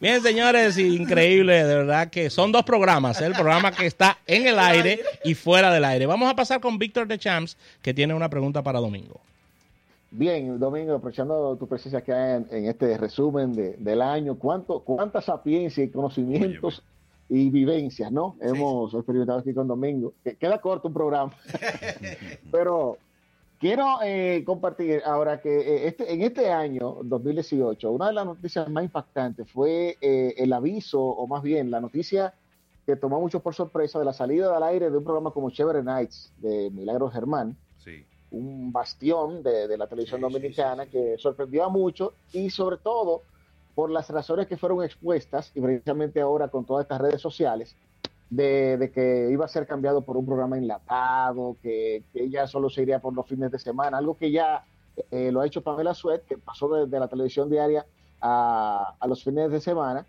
Bien, señores, increíble, de verdad que son dos programas, ¿eh? el programa que está en el aire y fuera del aire. Vamos a pasar con Víctor de Champs, que tiene una pregunta para Domingo. Bien, Domingo, aprovechando tu presencia acá en, en este resumen de, del año, ¿cuánto, ¿cuánta sapiencia y conocimientos y vivencias, ¿no? Hemos experimentado aquí con Domingo. Que queda corto un programa. Pero quiero eh, compartir ahora que eh, este, en este año, 2018, una de las noticias más impactantes fue eh, el aviso, o más bien la noticia que tomó mucho por sorpresa de la salida al aire de un programa como Chévere Nights de Milagro Germán. Sí. Un bastión de, de la televisión sí, dominicana sí, que sorprendió a muchos y sobre todo por las razones que fueron expuestas y precisamente ahora con todas estas redes sociales de, que iba a ser cambiado por un programa enlatado, que, que ya solo se iría por los fines de semana, algo que ya eh, lo ha hecho Pamela Suet, que pasó de, de la televisión diaria a, a, los fines de semana.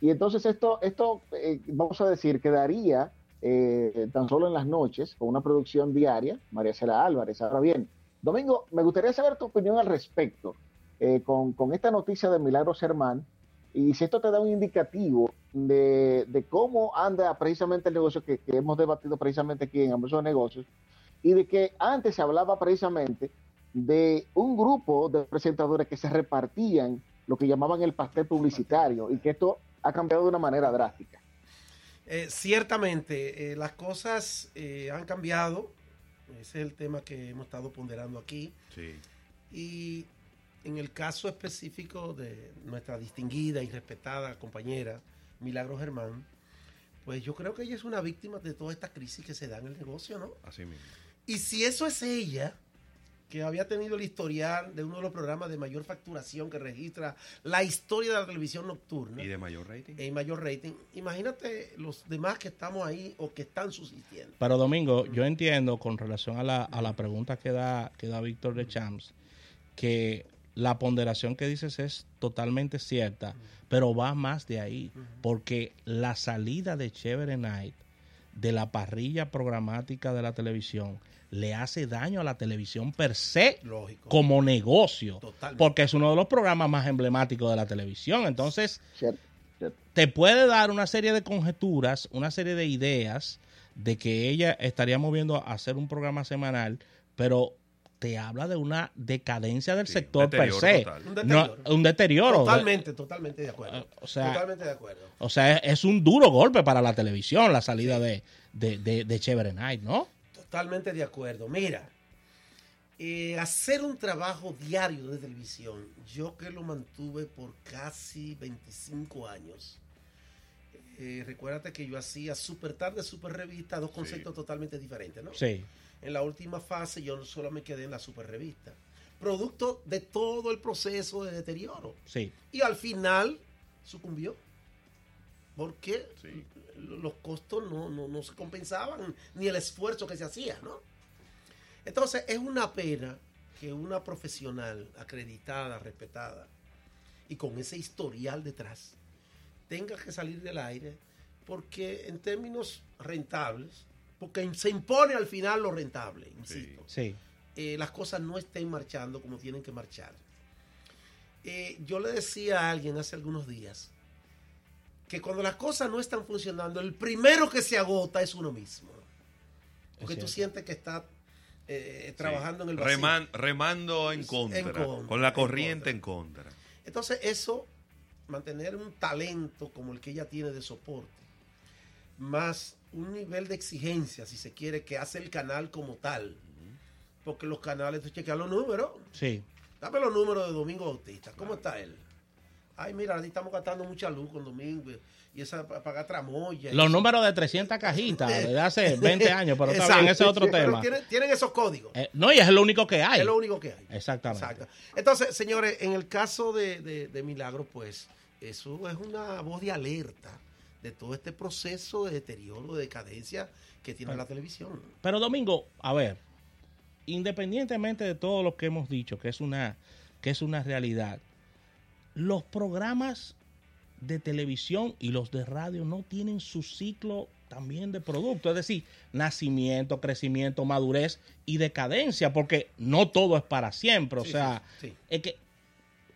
Y entonces esto, esto eh, vamos a decir, quedaría eh, tan solo en las noches con una producción diaria, María Cela Álvarez. Ahora bien, Domingo, me gustaría saber tu opinión al respecto eh, con, con, esta noticia de Milagros Germán y si esto te da un indicativo de, de cómo anda precisamente el negocio que, que, hemos debatido precisamente aquí en ambos negocios y de que antes se hablaba precisamente de un grupo de presentadores que se repartían lo que llamaban el pastel publicitario y que esto ha cambiado de una manera drástica. Eh, ciertamente, eh, las cosas eh, han cambiado. Ese es el tema que hemos estado ponderando aquí. Sí. Y en el caso específico de nuestra distinguida y respetada compañera Milagro Germán, pues yo creo que ella es una víctima de toda esta crisis que se da en el negocio, ¿no? Así mismo. Y si eso es ella, que había tenido el historial de uno de los programas de mayor facturación que registra la historia de la televisión nocturna. Y de mayor rating. Y mayor rating. Imagínate los demás que estamos ahí o que están subsistiendo. Pero Domingo, yo entiendo con relación a la, a la pregunta que da, que da Víctor de Champs, que la ponderación que dices es totalmente cierta, pero va más de ahí, porque la salida de Chévere Night de la parrilla programática de la televisión le hace daño a la televisión per se Lógico. como negocio, Totalmente. porque es uno de los programas más emblemáticos de la televisión. Entonces, Cierto, cierto. te puede dar una serie de conjeturas, una serie de ideas de que ella estaría moviendo a hacer un programa semanal, pero te habla de una decadencia del Sí, sector per se. total. Un No, deterioro. un deterioro. Totalmente, totalmente de acuerdo. O sea- totalmente de acuerdo. O sea, es, es un duro golpe para la televisión la salida de, de, de, de Chévere Night, ¿no? Totalmente de acuerdo. Mira, eh, hacer un trabajo diario de televisión, yo que lo mantuve por casi 25 años. Eh, recuérdate que yo hacía super tarde, super revista, dos conceptos totalmente diferentes, ¿no? Sí. En la última fase yo solo me quedé en la super revista. Producto de todo el proceso de deterioro. Sí. Y al final sucumbió. Porque Sí. los costos no, no, no se compensaban, ni el esfuerzo que se hacía, ¿no? Entonces, es una pena que una profesional acreditada, respetada y con ese historial detrás tenga que salir del aire porque en términos rentables, porque se impone al final lo rentable, insisto, Sí. eh, las cosas no estén marchando como tienen que marchar. Eh, yo le decía a alguien hace algunos días que cuando las cosas no están funcionando, el primero que se agota es uno mismo. Porque tú sientes que estás eh, trabajando en el vacío. Reman- remando en En contra, Con la en corriente contra. en contra. Entonces eso, mantener un talento como el que ella tiene de soporte, más un nivel de exigencia, si se quiere, que hace el canal como tal. Porque los canales, tú chequeas los números, Sí. Dame los números de Domingo Bautista. ¿Cómo está él? Ay, mira, ahí estamos gastando mucha luz con Domingo y esa para pagar tramoya. Los números de 300 cajitas desde hace 20 años, pero está bien, ese es otro Pero tema. Tienen, tienen esos códigos. Eh, no, y es lo único que hay. Es lo único que hay. Exactamente. Exacto. Entonces, señores, en el caso de, de- de Milagro, pues, eso es una voz de alerta de todo este proceso de deterioro, de decadencia que tiene la televisión. Pero Domingo, a ver, independientemente de todo lo que hemos dicho, que es una, que es una realidad, los programas de televisión y los de radio no tienen su ciclo también de producto, es decir, nacimiento, crecimiento, madurez y decadencia, porque no todo es para siempre, o Sí, sea, sí, sí. es que,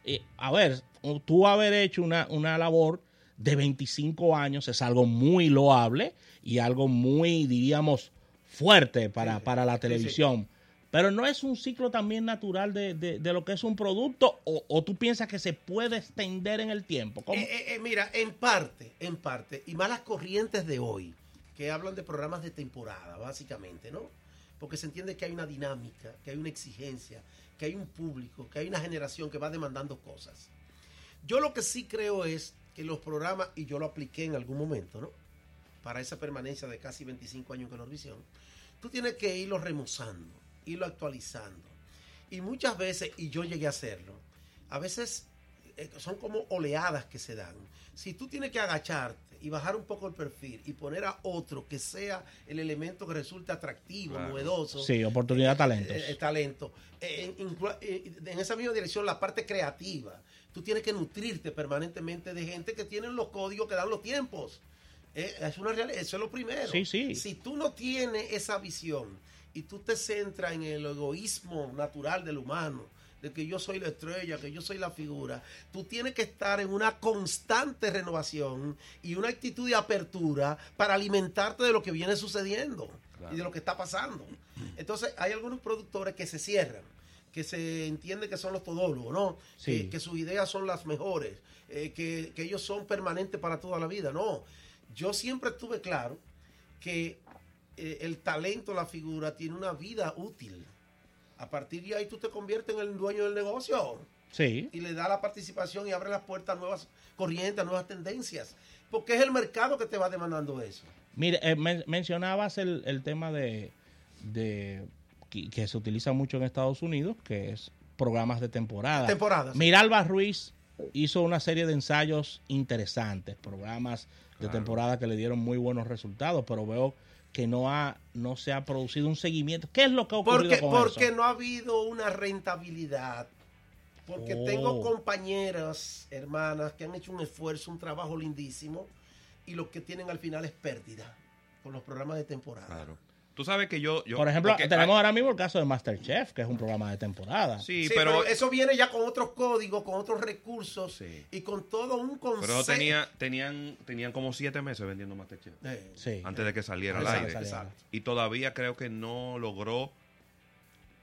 eh, a ver, tú haber hecho una, una labor de 25 años es algo muy loable y algo muy, diríamos, fuerte para, para la televisión. Pero no es un ciclo también natural de, de- de lo que es un producto o, o tú piensas que se puede extender en el tiempo. Eh, eh, eh, mira, en parte, en parte, y más las corrientes de hoy, que hablan de programas de temporada, básicamente, ¿no? Porque se entiende que hay una dinámica, que hay una exigencia, que hay un público, que hay una generación que va demandando cosas. Yo lo que sí creo es que los programas, y yo lo apliqué en algún momento, ¿no? Para esa permanencia de casi 25 años en Colorvisión, tú tienes que irlo remozando, irlo actualizando. Y muchas veces, y yo llegué a hacerlo, a veces eh, son como oleadas que se dan. Si tú tienes que agacharte y bajar un poco el perfil y poner a otro que sea el elemento que resulte atractivo, Claro. novedoso, Sí, oportunidad, talentos. eh, eh, talento. Eh, en, inclu- eh, en esa misma dirección, la parte creativa. Tú tienes que nutrirte permanentemente de gente que tienen los códigos que dan los tiempos. Eh, es una realidad, eso es lo primero. Sí, sí. Si tú no tienes esa visión y tú te centras en el egoísmo natural del humano, de que yo soy la estrella, que yo soy la figura, tú tienes que estar en una constante renovación y una actitud de apertura para alimentarte de lo que viene sucediendo y de lo que está pasando. Entonces, hay algunos productores que se cierran, que se entiende que son los todólogos, ¿no? Sí. Que, que sus ideas son las mejores, eh, que, que ellos son permanentes para toda la vida. No, yo siempre estuve claro que eh, el talento, la figura, tiene una vida útil. A partir de ahí tú te conviertes en el dueño del negocio Sí. y le da la participación y abre las puertas a nuevas corrientes, a nuevas tendencias. Porque es el mercado que te va demandando eso. Mire, eh, men- mencionabas el, el tema de, de que, que se utiliza mucho en Estados Unidos, que es programas de temporada. Temporadas. Miralba Ruiz hizo una serie de ensayos interesantes, programas de temporada que le dieron muy buenos resultados, pero veo que no ha no se ha producido un seguimiento. ¿Qué es lo que ha ocurrido Porque, con porque eso? no ha habido una rentabilidad. Porque Oh. tengo compañeras, hermanas, que han hecho un esfuerzo, un trabajo lindísimo, y lo que tienen al final es pérdida con los programas de temporada. Claro. Tú sabes que yo. yo Por ejemplo, porque tenemos hay- ahora mismo el caso de Masterchef, que es un programa de temporada. Sí, Sí, pero. pero, eso viene ya con otros códigos, con otros recursos Sí. y con todo un concepto. Pero tenía, tenían, tenían como siete meses vendiendo Masterchef. Eh, Sí. Antes de que saliera al aire. saliera. Y todavía creo que no logró.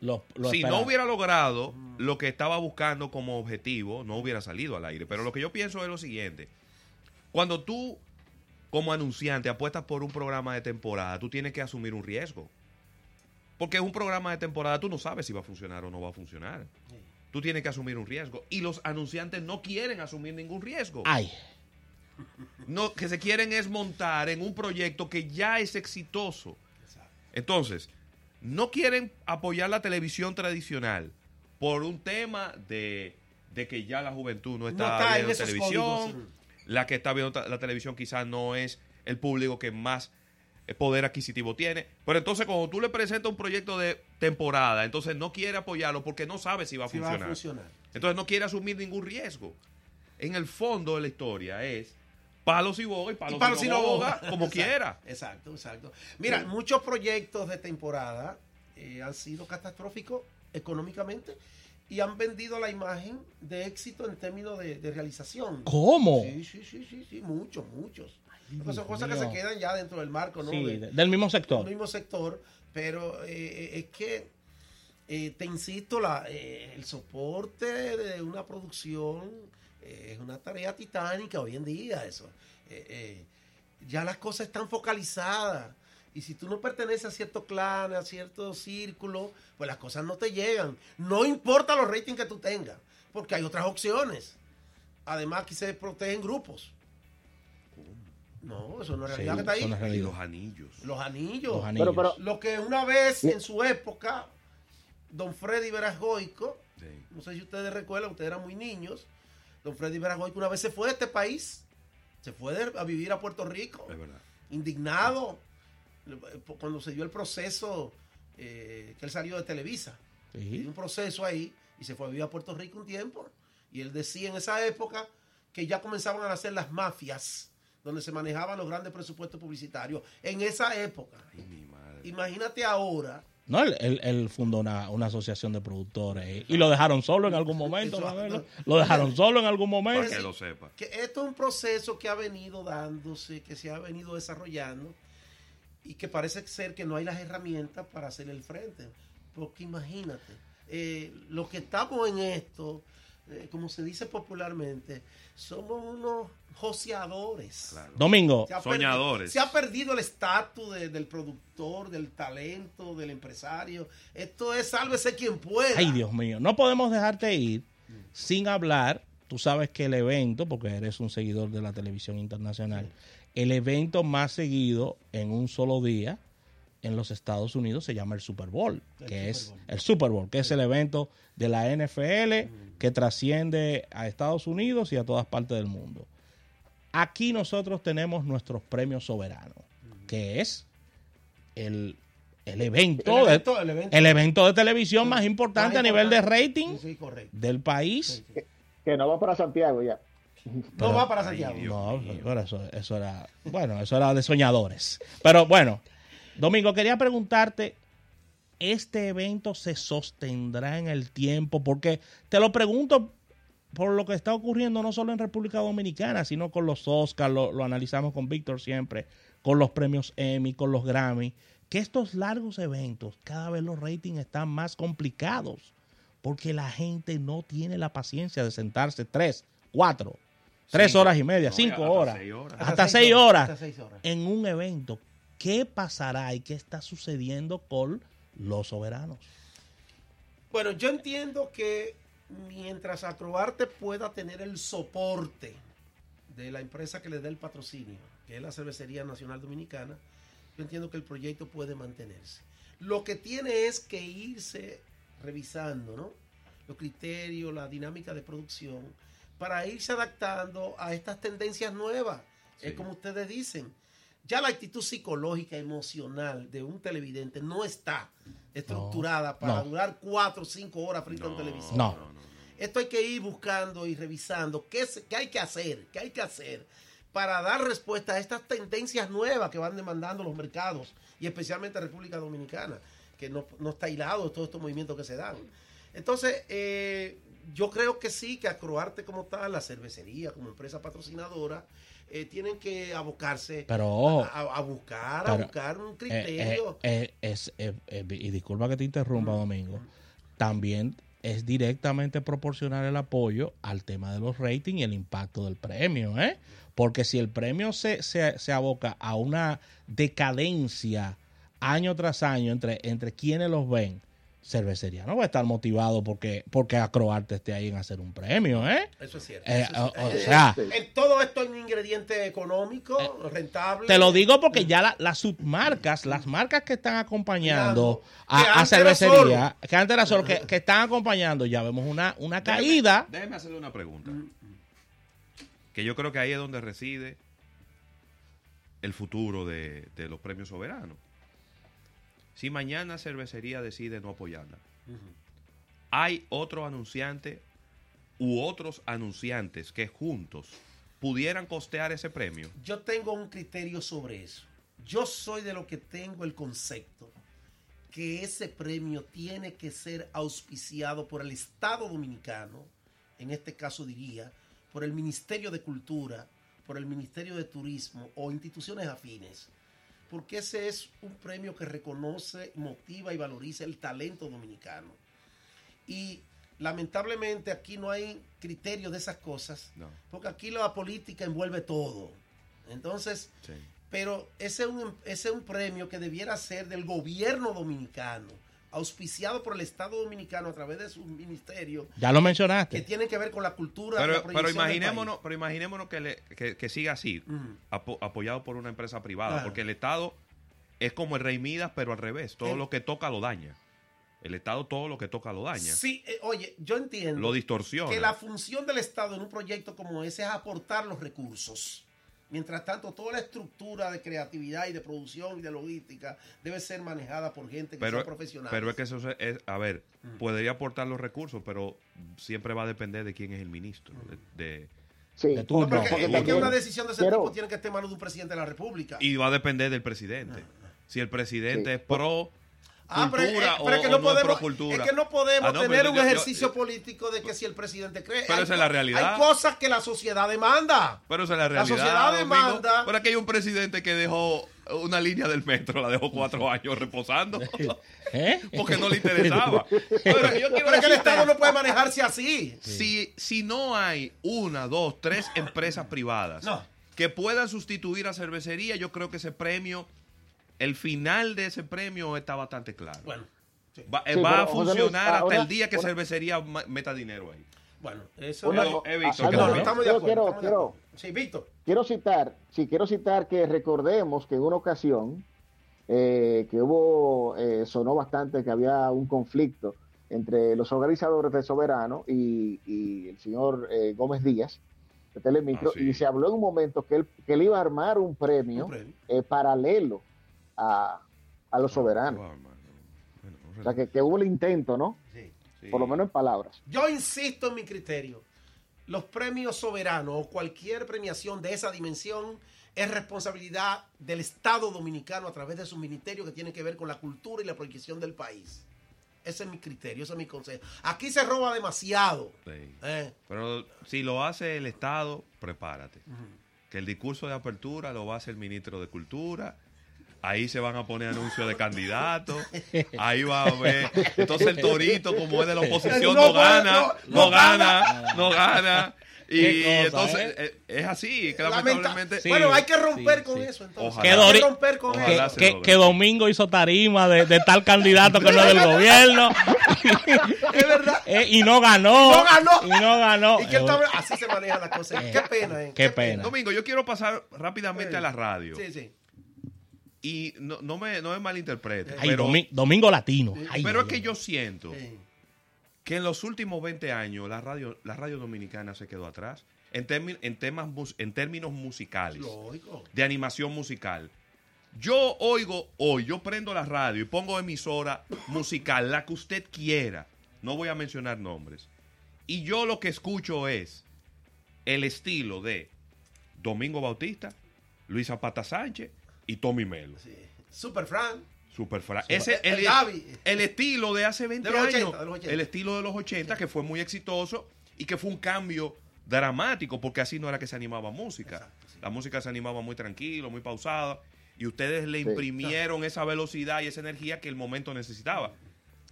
Lo- lo si esperaba. no hubiera logrado lo que estaba buscando como objetivo, no hubiera salido al aire. Pero lo que yo pienso es lo siguiente. Cuando tú, como anunciante, apuestas por un programa de temporada, tú tienes que asumir un riesgo. Porque es un programa de temporada, tú no sabes si va a funcionar o no va a funcionar. Tú tienes que asumir un riesgo. Y los anunciantes no quieren asumir ningún riesgo. Ay, No, que se quieren es montar en un proyecto que ya es exitoso. Entonces, no quieren apoyar la televisión tradicional por un tema de, de que ya la juventud no está viendo esos televisión. códigos. La que está viendo la televisión quizás no es el público que más eh, poder adquisitivo tiene. Pero entonces cuando tú le presentas un proyecto de temporada, entonces no quiere apoyarlo porque no sabe si va a si va funcionar. a funcionar. Entonces no quiere asumir ningún riesgo. En el fondo de la historia es palos y boga y palos, Y palos y no boga, boga. como Exacto, quiera. Exacto, exacto. Mira, muchos proyectos de temporada eh, han sido catastróficos económicamente y han vendido la imagen de éxito en términos de, de realización. ¿cómo? Sí, sí, sí, sí, sí, muchos, muchos. Porque son cosas que se quedan ya dentro del marco, ¿no? Sí, De- de- del mismo sector. del mismo sector, pero eh, es que, eh, te insisto, la, eh, el soporte de una producción eh, es una tarea titánica hoy en día, eso. Eh, ya las cosas están focalizadas. Y si tú no perteneces a cierto clan, a cierto círculo, pues las cosas no te llegan. No importa los ratings que tú tengas, porque hay otras opciones. Además, aquí se protegen grupos. No, eso no es Sí, realidad que está ahí. Y realidad. los anillos. Los anillos. Los anillos. Pero, pero, Lo que una vez en su época, don Freddy Verasgoico, Sí. no sé si ustedes recuerdan, ustedes eran muy niños, don Freddy Verasgoico una vez se fue de este país, se fue de- a vivir a Puerto Rico, Es verdad. indignado, cuando se dio el proceso eh, que él salió de Televisa. Sí. Un proceso ahí y se fue a vivir a Puerto Rico un tiempo. Y él decía en esa época que ya comenzaban a nacer las mafias, donde se manejaban los grandes presupuestos publicitarios. En esa época. Ay, mi madre. Imagínate ahora, No, él, él- él fundó una, una asociación de productores eh, y lo dejaron solo en algún momento, Eso-. Lo dejaron solo en algún Para momento. que lo sepa. que esto es un proceso que ha venido dándose, que se ha venido desarrollando y que parece ser que no hay las herramientas para hacer el frente. Porque imagínate, eh, los que estamos en esto, eh, como se dice popularmente, somos unos joseadores. Claro. Domingo, Se Soñadores. perdido- se ha perdido el estatus de- del productor, del talento, del empresario. Esto es sálvese quien pueda. ay Dios mío, no podemos dejarte ir sin hablar. Tú sabes que el evento, porque eres un seguidor de la televisión internacional, el evento más seguido en un solo día en los Estados Unidos se llama el Super Bowl, El que Super es Bowl. el Super Bowl, que es el evento de la NFL que trasciende a Estados Unidos y a todas partes del mundo. Aquí nosotros tenemos nuestros premios soberanos, que es el, el evento, El de- evento- el evento- el evento de televisión más importante Más a nivel de rating Sí, sí, correcto. del país. Sí, sí. Que no va para Santiago ya. No va para Santiago. No, pero eso, eso era, bueno, eso era de soñadores. Pero bueno, Domingo, quería preguntarte, ¿este evento se sostendrá en el tiempo? Porque te lo pregunto por lo que está ocurriendo no solo en República Dominicana, sino con los Oscars, lo, lo analizamos con Víctor siempre, con los premios Emmy, con los Grammy, que estos largos eventos, cada vez los ratings están más complicados, porque la gente no tiene la paciencia de sentarse tres, cuatro, tres Cinco. horas y media, No, cinco hasta horas, seis horas. hasta seis horas Hasta seis horas. en un evento. ¿Qué pasará y qué está sucediendo con los soberanos? Bueno, yo entiendo que mientras Acroarte pueda tener el soporte de la empresa que le dé el patrocinio, que es la Cervecería Nacional Dominicana, yo entiendo que el proyecto puede mantenerse. Lo que tiene es que irse revisando, ¿no? Los criterios, la dinámica de producción, para irse adaptando a estas tendencias nuevas. Es como ustedes dicen, ya la actitud psicológica, emocional de un televidente no está estructurada para no. durar cuatro o cinco horas frente a un No, televisor. No. no, no. Esto hay que ir buscando y revisando qué, se- qué hay que hacer, qué hay que hacer para dar respuesta a estas tendencias nuevas que van demandando los mercados y especialmente República Dominicana, que no, no está hilado de todos estos movimientos que se dan. Entonces, eh, yo creo que sí, que Acroarte como tal, la cervecería como empresa patrocinadora, eh, tienen que abocarse Pero a, a buscar, a buscar un eh, criterio. eh, eh, es, y disculpa que te interrumpa, Domingo, también es directamente proporcional el apoyo al tema de los ratings y el impacto del premio, ¿eh? Porque si el premio se, se, se aboca a una decadencia año tras año entre, entre quienes los ven, cervecería no va a estar motivado porque, porque Acroarte esté ahí en hacer un premio, ¿eh? Eso es cierto. Eh, eso es o, Eh, sea, En todo esto hay un ingrediente económico, rentable. Te lo digo porque ya la- las submarcas, las marcas que están acompañando Claro. A, a cervecería, que antes era solo, que, que están acompañando, ya vemos una, una caída. Déjeme hacerle una pregunta. Que yo creo que ahí es donde reside el futuro de, de los premios soberanos. Si mañana cervecería decide no apoyarla, hay otro anunciante u otros anunciantes que juntos pudieran costear ese premio. Yo tengo un criterio sobre eso. Yo soy de lo que tengo el concepto que ese premio tiene que ser auspiciado por el Estado Dominicano, en este caso diría, por el Ministerio de Cultura, por el Ministerio de Turismo o instituciones afines, porque ese es un premio que reconoce, motiva y valoriza el talento dominicano. Y lamentablemente aquí no hay criterio de esas cosas, No. porque aquí la política envuelve todo. Entonces, Sí. pero ese es, un, ese es un premio que debiera ser del gobierno dominicano, auspiciado por el Estado dominicano a través de sus ministerios, Ya lo que mencionaste. tienen que ver con la cultura. la Pero, pero proyección del imaginémonos, pero imaginémonos que, le- que- que siga así, apo- apoyado por una empresa privada, Claro. porque el Estado es como el rey Midas, pero al revés, todo Eh. lo que toca lo daña. El Estado todo lo que toca lo daña, Sí, eh, oye, yo entiendo lo distorsiona. que la función del Estado en un proyecto como ese es aportar los recursos. Mientras tanto, toda la estructura de creatividad y de producción y de logística debe ser manejada por gente que pero, sea profesional. pero es que eso se- es, a ver, Mm. podría aportar los recursos, pero siempre va a depender de quién es el ministro. de- de- Sí, De turno. Porque porque es que una decisión de ese tipo tiene que estar en manos de un presidente de la República. y va a depender del presidente. Si el presidente Sí. es pro, Ah, pero, es- es o, que o no no podemos, es es que no podemos Ah, no, tener yo- un yo- ejercicio yo- político de que si el presidente cree. Pero hay esa es la realidad. Hay cosas que la sociedad demanda. Pero esa es la La realidad. sociedad Domingo. demanda- Pero aquí hay un presidente que dejó una línea del metro, la dejó cuatro años reposando. ¿Eh? Porque no le interesaba. Pero yo quiero Pero es que el Estado no puede manejarse así. si, si no hay una, dos, tres empresas privadas No. que puedan sustituir a cervecería, yo creo que ese premio, el final de ese premio está bastante claro. Bueno, sí. Va, eh, Sí, va a Luis, funcionar hasta ahora- el día que ahora- cervecería meta dinero ahí. bueno, eso Una- Eh, eh, Víctor, ah, ¿qué no, estamos de yo acuerdo. quiero- estamos de quiero- acuerdo. Sí, Víctor. quiero citar, sí, quiero citar que recordemos que en una ocasión eh, que hubo, eh, sonó bastante que había un conflicto entre los organizadores de Soberano y, y el señor eh, Gómez Díaz de Telemicro, Ah, sí. y se habló en un momento que él, que él iba a armar un premio, Un premio. eh, paralelo a, a los soberanos. Wow, hermano. Bueno, O sea, que, que hubo el intento, ¿no? Sí. sí. Por lo menos en palabras. Yo insisto en mi criterio. Los premios soberanos o cualquier premiación de esa dimensión es responsabilidad del Estado dominicano a través de su ministerio que tiene que ver con la cultura y la proyección del país. Ese es mi criterio, ese es mi consejo. Aquí se roba demasiado. Sí. ¿eh? Pero si lo hace el Estado, prepárate. Que el discurso de apertura lo va a hacer el ministro de Cultura. Ahí se van a poner anuncios de candidatos. Ahí va a haber. Entonces el torito, como es de la oposición, No gana, no, no, no gana, no gana. Y Qué cosa, entonces ¿eh? eh, es así, que Lamenta- lamentablemente. Sí. bueno, hay que romper sí, con sí. eso entonces. Ojalá. Que Hay que romper con Ojalá eso. se que- Domingo hizo tarima de, de tal candidato que no es del gobierno Es verdad. Eh, y no ganó. No ganó. Y no ganó. Y que él está- así se maneja la cosa. Qué pena, ¿eh? Qué pena. Domingo, yo quiero pasar rápidamente Sí. a la radio. Sí, sí. Y no, no me, no me malinterprete. Ay, pero Domi- Domingo Latino. Ay, pero es ay, que yo siento que en los últimos 20 años la radio, la radio dominicana se quedó atrás en, en, temas, en términos musicales, Lógico. de animación musical. Yo oigo hoy, yo prendo la radio y pongo emisora musical, la que usted quiera. No voy a mencionar nombres. Y yo lo que escucho es el estilo de Domingo Bautista, Luis Zapata Sánchez y Tommy Melo. Sí. Super Fran. Super fra- Ese El el, Gaby. el estilo de hace 20 De los años. 80, de los 80. El estilo de los 80 que fue muy exitoso y que fue un cambio dramático porque así no era que se animaba música. Exacto, sí. La música se animaba muy tranquilo, muy pausada y ustedes le Sí. imprimieron esa velocidad y esa energía que el momento necesitaba.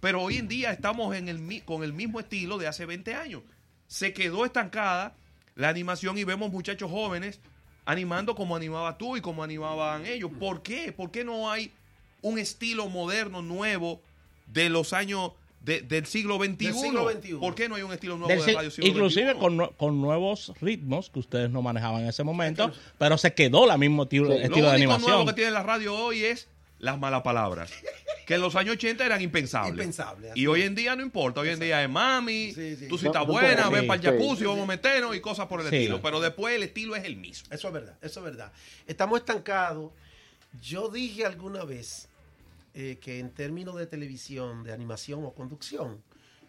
Pero hoy en día estamos en el, con el mismo estilo de hace 20 años. Se quedó estancada la animación y vemos muchachos jóvenes animando como animaba tú y como animaban ellos. ¿Por qué? ¿Por qué no hay un estilo moderno, nuevo, de los años de- del siglo XXI? Del siglo XXI. ¿Por qué no hay un estilo nuevo Del de radio siglo inclusive XXI? con, con nuevos ritmos que ustedes no manejaban en ese momento, pero se quedó la mismo estilo, Sí. Lo estilo de único animación. nuevo que tiene la radio hoy es las malas palabras. Que en los años 80 eran impensables. Impensable, Y hoy en día no importa. Hoy en día es mami, Sí, sí. tú si estás buena, sí, ven para el sí. jacuzzi, vamos a meternos y cosas por el Sí. estilo. Pero después el estilo es el mismo. Eso es verdad, eso es verdad. Estamos estancados. Yo dije alguna vez eh, que en términos de televisión, de animación o conducción,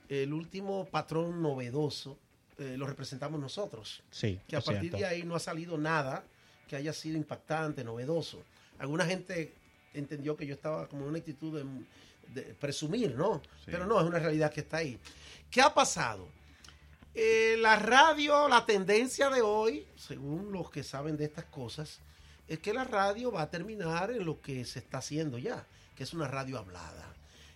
el último patrón novedoso eh, lo representamos nosotros. Sí, Que a partir cierto. de ahí no ha salido nada que haya sido impactante, novedoso. Alguna gente entendió que yo estaba como en una actitud de, de presumir, ¿no? Sí. Pero no, es una realidad que está ahí. ¿Qué ha pasado? Eh, la radio, la tendencia de hoy, según los que saben de estas cosas, es que la radio va a terminar en lo que se está haciendo ya, que es una radio hablada.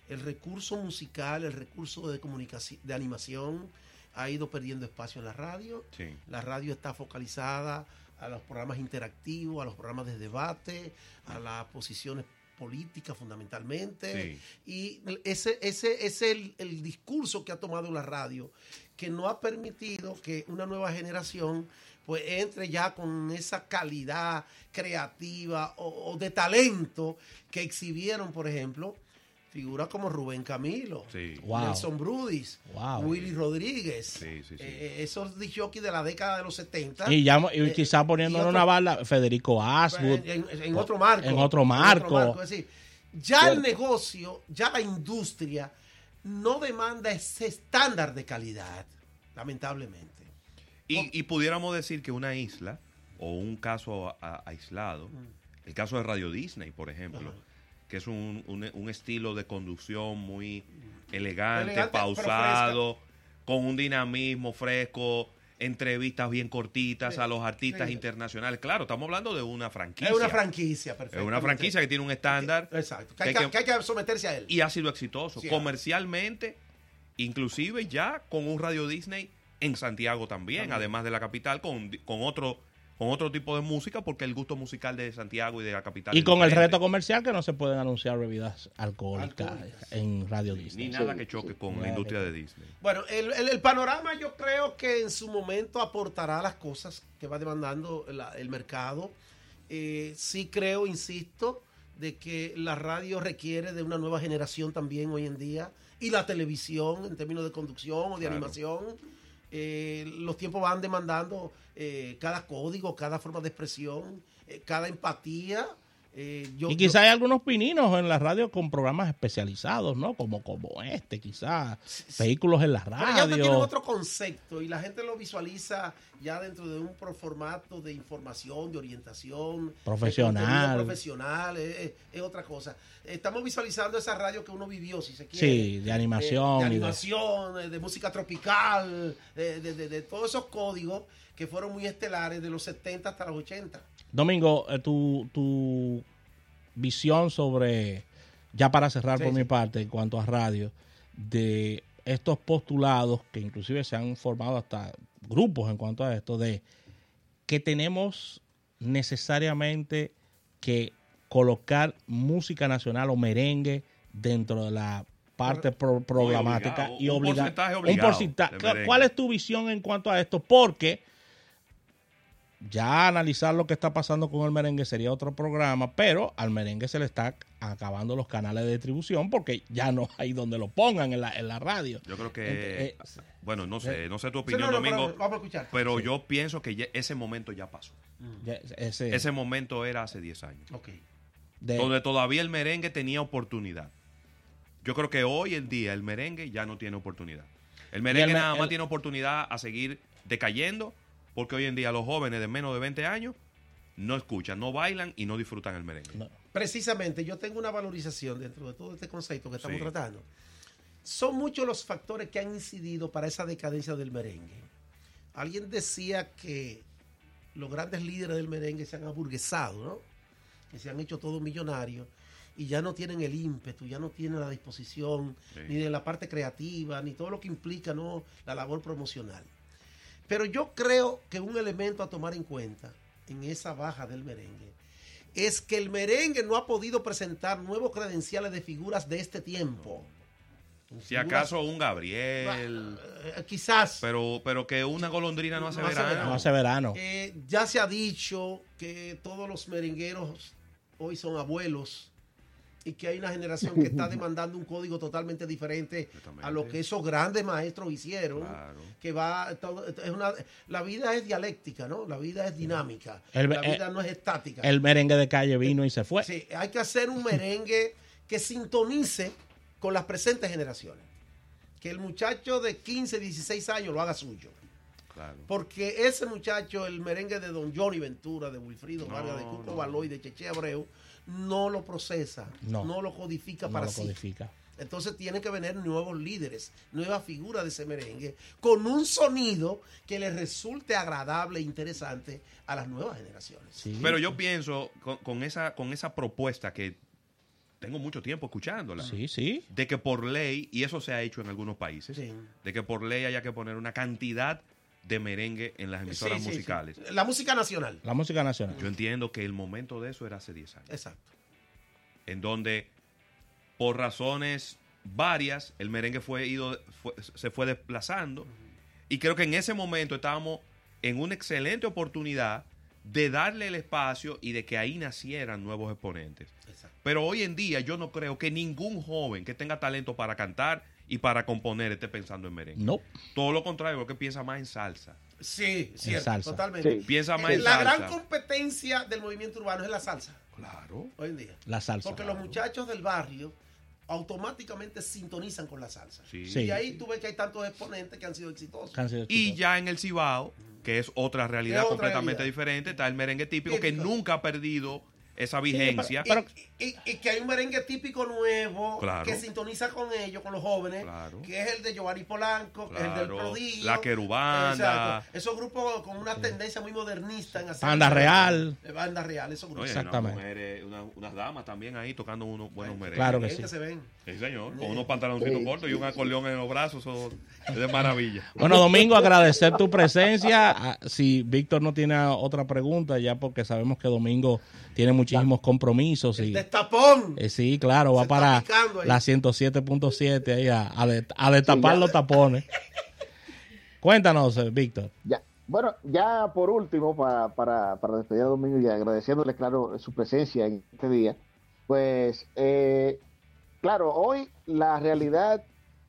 El recurso musical, el recurso de comunicación, de animación, ha ido perdiendo espacio en la radio. Sí. La radio está focalizada a los programas interactivos, a los programas de debate, a las posiciones políticas fundamentalmente. Y ese, ese es el, el discurso que ha tomado la radio, que no ha permitido que una nueva generación pues entre ya con esa calidad creativa o, o de talento que exhibieron, por ejemplo, figuras como Rubén Camilo, Sí. Wow. Nelson Brudis, Wow. Willy Rodríguez, Sí, sí, sí. eh, esos disjockeys de la década de los 70. Y, ya, y Eh, quizá otro- una bala, Federico Aswood. en, en- en otro marco. En otro marco. Es decir, ya el negocio, ya la industria no demanda ese estándar de calidad, lamentablemente. Y, y pudiéramos decir que una isla o un caso a- a- aislado, el caso de Radio Disney, por ejemplo, Ajá. Que es un, un- un estilo de conducción muy elegante, pausado, con un dinamismo fresco, entrevistas bien cortitas Sí, a los artistas sí. internacionales. Claro, estamos hablando de una franquicia. Es una franquicia, Es perfecto. una franquicia que tiene un estándar Exacto. Que hay que, que- que hay que someterse a él. y ha sido exitoso. Sí, Comercialmente, inclusive ya con un Radio Disney en Santiago también, También. además de la capital, con, con otro con otro tipo de música, porque el gusto musical de Santiago y de la capital Y con el reto comercial que no se pueden anunciar bebidas alcohólicas, Alcohólicas. en Radio Disney. Ni nada Sí, que choque sí. con la industria que- de Disney. Bueno, el, el- el panorama yo creo que en su momento aportará las cosas que va demandando la- el mercado. Eh, sí creo, insisto, de que la radio requiere de una nueva generación también hoy en día y la televisión en términos de conducción o de Claro. animación. Eh, los tiempos van demandando eh, cada código, cada forma de expresión, eh, cada empatía. Eh, yo- y yo- quizá hay algunos pininos en la radio con programas especializados, ¿no? Como, como este, quizás. Vehículos en la Pero ya tienen radio. otro concepto y la gente lo visualiza ya dentro de un formato de información, de orientación. de Profesional. contenido profesional, es, otra cosa. Estamos visualizando esa radio que uno vivió, si se quiere. Sí, de animación. De, de- animación, de, de música tropical, de, de- de- de todos esos códigos que fueron muy estelares de los 70 hasta los 80. Domingo, eh, tu, tu visión sobre, ya para cerrar Sí, por sí. mi parte, en cuanto a radio, de estos postulados que inclusive se han formado hasta grupos en cuanto a esto, de que tenemos necesariamente que colocar música nacional o merengue dentro de la parte pro- programática obligado, y un obligar porcentaje un obligado porcentaje. de merengue. ¿Cuál es tu visión en cuanto a esto? Porque ya analizar lo que está pasando con el merengue sería otro programa, pero al merengue se le está acabando los canales de distribución porque ya no hay donde lo pongan en la, en la radio. Yo creo que, Eh, bueno, no sé, no sé tu Sí, opinión, no, no, Domingo, pero vamos a escuchar. pero yo pienso que ya- ese momento ya pasó. Ya, ese- Ese momento era hace 10 años. Ok. de- donde todavía el merengue tenía oportunidad. Yo creo que hoy en día el merengue ya no tiene oportunidad. El merengue me- nada más el- tiene oportunidad a seguir decayendo porque hoy en día los jóvenes de menos de 20 años no escuchan, no bailan y no disfrutan el merengue. no. Precisamente, yo tengo una valorización dentro de todo este concepto que estamos Sí. tratando. Son muchos los factores que han incidido para esa decadencia del merengue. Alguien decía que los grandes líderes del merengue se han aburguesado, ¿no? Que se han hecho todos millonarios y ya no tienen el ímpetu, ya no tienen la disposición, Sí. ni de la parte creativa, ni todo lo que implica ¿no? la labor promocional. Pero yo creo que un elemento a tomar en cuenta en esa baja del merengue es que el merengue no ha podido presentar nuevos credenciales de figuras de este tiempo. Si acaso un Gabriel, Eh, quizás. pero, pero que una golondrina no hace No hace verano. verano. no hace verano. Eh, ya se ha dicho que todos los merengueros hoy son abuelos y que hay una generación que está demandando un código totalmente diferente a lo que esos grandes maestros hicieron. Claro. Que va, todo- es una, la vida es dialéctica, ¿no? La vida es dinámica. El- la vida eh, no es estática. El merengue de calle vino y se fue. Sí, hay que hacer un merengue que sintonice con las presentes generaciones. Que el muchacho de 15, 16 años lo haga suyo. Claro. Porque ese muchacho, el merengue de Don Johnny Ventura, de Wilfrido No, Vargas, de Cuco no. Baloy, de Cheche Abreu, no lo procesa, No. no, lo codifica No para lo sí. codifica. Entonces tienen que venir nuevos líderes, nuevas figuras de ese merengue, con un sonido que les resulte agradable e interesante a las nuevas generaciones. Sí. Pero yo pienso con, con esa, con esa propuesta que tengo mucho tiempo escuchándola. Sí, sí. de que por ley, y eso se ha hecho en algunos países, Sí. de que por ley haya que poner una cantidad de merengue en las emisoras Sí, sí, sí. musicales. La música nacional. La música nacional. Yo entiendo que el momento de eso era hace 10 años, Exacto. en donde por razones varias el merengue fue ido fue- se fue desplazando y creo que en ese momento estábamos en una excelente oportunidad de darle el espacio y de que ahí nacieran nuevos exponentes. Exacto. Pero hoy en día yo no creo que ningún joven que tenga talento para cantar y para componer esté pensando en merengue. No. Todo lo contrario, creo que piensa más en salsa. Sí, cierto, salsa. totalmente. Sí. Piensa más Eh, en la salsa. gran competencia del movimiento urbano es la salsa, Claro. hoy en día. La salsa. Porque los muchachos del barrio automáticamente sintonizan con la salsa. Sí. Sí. Y ahí tú ves que hay tantos exponentes que han sido exitosos. Han sido Y exitosos. ya en el Cibao, que es otra realidad Es otra completamente realidad. diferente, está el merengue típico que nunca ha perdido esa vigencia. Y, y- y que hay un merengue típico nuevo Claro. que sintoniza con ellos, con los jóvenes, Claro. que es el de Giovanni Polanco, que es el del. Prodigio. La Querubanda. Exacto. Esos grupos con una tendencia muy modernista en hacer. Banda Real. Banda real, esos Oye, grupos. unas Exactamente. mujeres, una- unas damas también ahí tocando unos buenos merengues. Claro que sí. que se ven. Sí, señor, con unos pantaloncitos Sí. cortos y un acordeón en los brazos, eso es de maravilla. Bueno, Domingo, agradecer tu presencia. Ah, Si Víctor no tiene otra pregunta, ya porque sabemos que Domingo tiene muchísimos compromisos. Y, Destapón. eh, sí, claro, Se va para la 107.7 ahí a, a de- a destapar Sí, los tapones. Cuéntanos, eh, Víctor. Ya. Bueno, ya por último, pa- para, para despedir a Domingo y agradeciéndole, claro, su presencia en este día, pues, eh, claro, hoy la realidad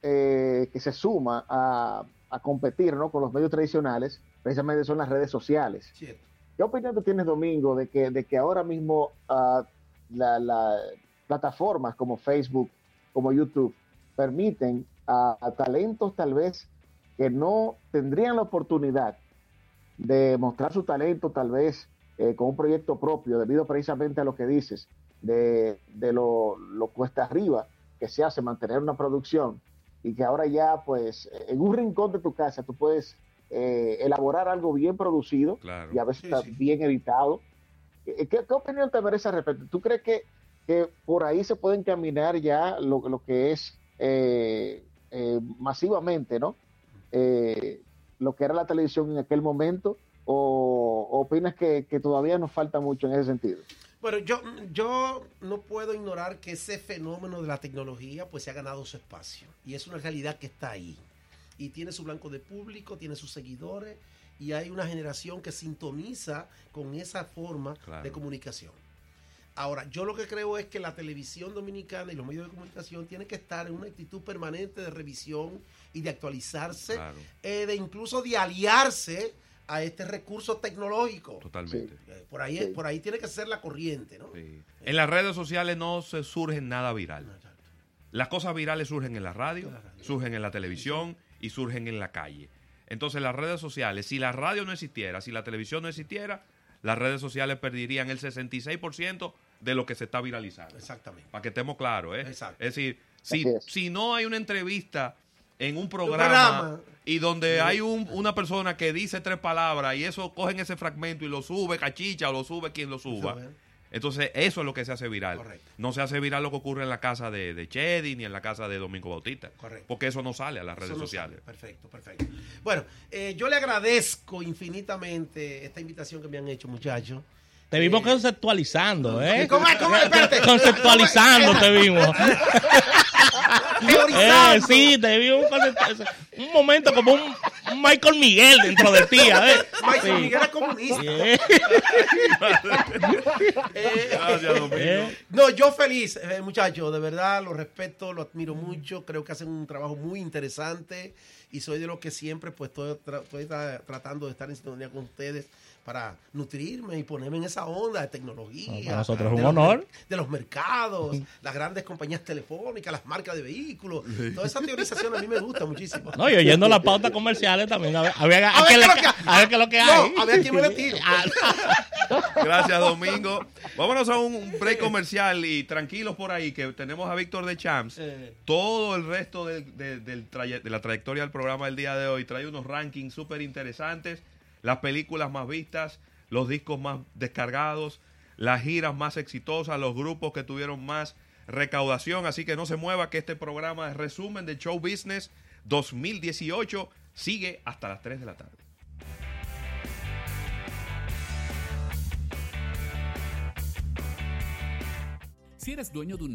eh, que se suma a, a competir ¿no? con los medios tradicionales, precisamente son las redes sociales. Cierto. ¿Qué opinión tú tienes, Domingo, de que, de que ahora mismo ah, la- la- plataformas como Facebook, como YouTube, permiten a, a talentos tal vez que no tendrían la oportunidad de mostrar su talento tal vez eh, con un proyecto propio, debido precisamente a lo que dices, de, de lo, lo cuesta arriba que se hace mantener una producción y que ahora ya pues en un rincón de tu casa tú puedes eh, elaborar algo bien producido Claro. y a veces Sí, está sí. bien editado. ¿Qué, qué opinión te merece al respecto? ¿Tú crees que, que por ahí se puede encaminar ya lo, lo que es eh, eh, masivamente, ¿no? Eh, lo que era la televisión en aquel momento, o, o opinas que, que todavía nos falta mucho en ese sentido? Bueno, yo, yo no puedo ignorar que ese fenómeno de la tecnología pues se ha ganado su espacio y es una realidad que está ahí y tiene su blanco de público, tiene sus seguidores y hay una generación que sintoniza con esa forma Claro. de comunicación. Ahora, yo lo que creo es que la televisión dominicana y los medios de comunicación tienen que estar en una actitud permanente de revisión y de actualizarse, Claro, eh, de incluso de aliarse a este recurso tecnológico. totalmente. Eh, Por ahí, Sí. por ahí tiene que ser la corriente, ¿no? Sí. En las redes sociales no se surge nada viral. Las cosas virales surgen en la radio, En la radio. surgen en la televisión y surgen en la calle. Entonces las redes sociales, si la radio no existiera, si la televisión no existiera, las redes sociales perderían el 66% de lo que se está viralizando. Exactamente. Para que estemos claros, ¿eh? Exacto. Es decir, si, Así es. si no hay una entrevista en un programa, programa. y donde hay un- una persona que dice tres palabras y eso cogen ese fragmento y lo sube cachicha o lo sube quien lo suba. Entonces, eso es lo que se hace viral. Correcto. No se hace viral lo que ocurre en la casa de, de Chedi ni en la casa de Domingo Bautista. Correcto. Porque eso no sale a las redes no sociales. sale. Perfecto, perfecto. Bueno, eh, yo le agradezco infinitamente esta invitación que me han hecho, muchachos. Te vimos conceptualizando, ¿eh? ¿Cómo es? ¿Cómo es? Espérate. Conceptualizando te vimos. Eh, sí, te vimos. Un momento como un, un Michael Miguel dentro de ti, ¿eh? Michael Sí. Miguel es comunista. Eh, Eh, Gracias, Domingo. eh. No, yo feliz, eh, muchachos, de verdad, lo respeto, lo admiro mucho, creo que hacen un trabajo muy interesante y soy de los que siempre pues estoy, tra- estoy tra- tratando de estar en sintonía con ustedes para nutrirme y ponerme en esa onda de tecnología. No, para nosotros es un de los honor. De los mercados, las grandes compañías telefónicas, las marcas de vehículos, toda esa teorización a mí me gusta muchísimo. No, y oyendo las pautas comerciales también. A ver, a ver, a A ver qué es lo que- a ver qué es lo que hay. No, a ver a quién me le tiro. Gracias, Domingo. Vámonos a un break comercial y tranquilos por ahí que tenemos a Víctor de Champs. Todo el resto del- de, del de la trayectoria del programa del día de hoy trae unos rankings súper interesantes, las películas más vistas, los discos más descargados, las giras más exitosas, los grupos que tuvieron más recaudación. Así que no se mueva que este programa es resumen de Show Business 2018 sigue hasta las 3 de la tarde. Si eres dueño de un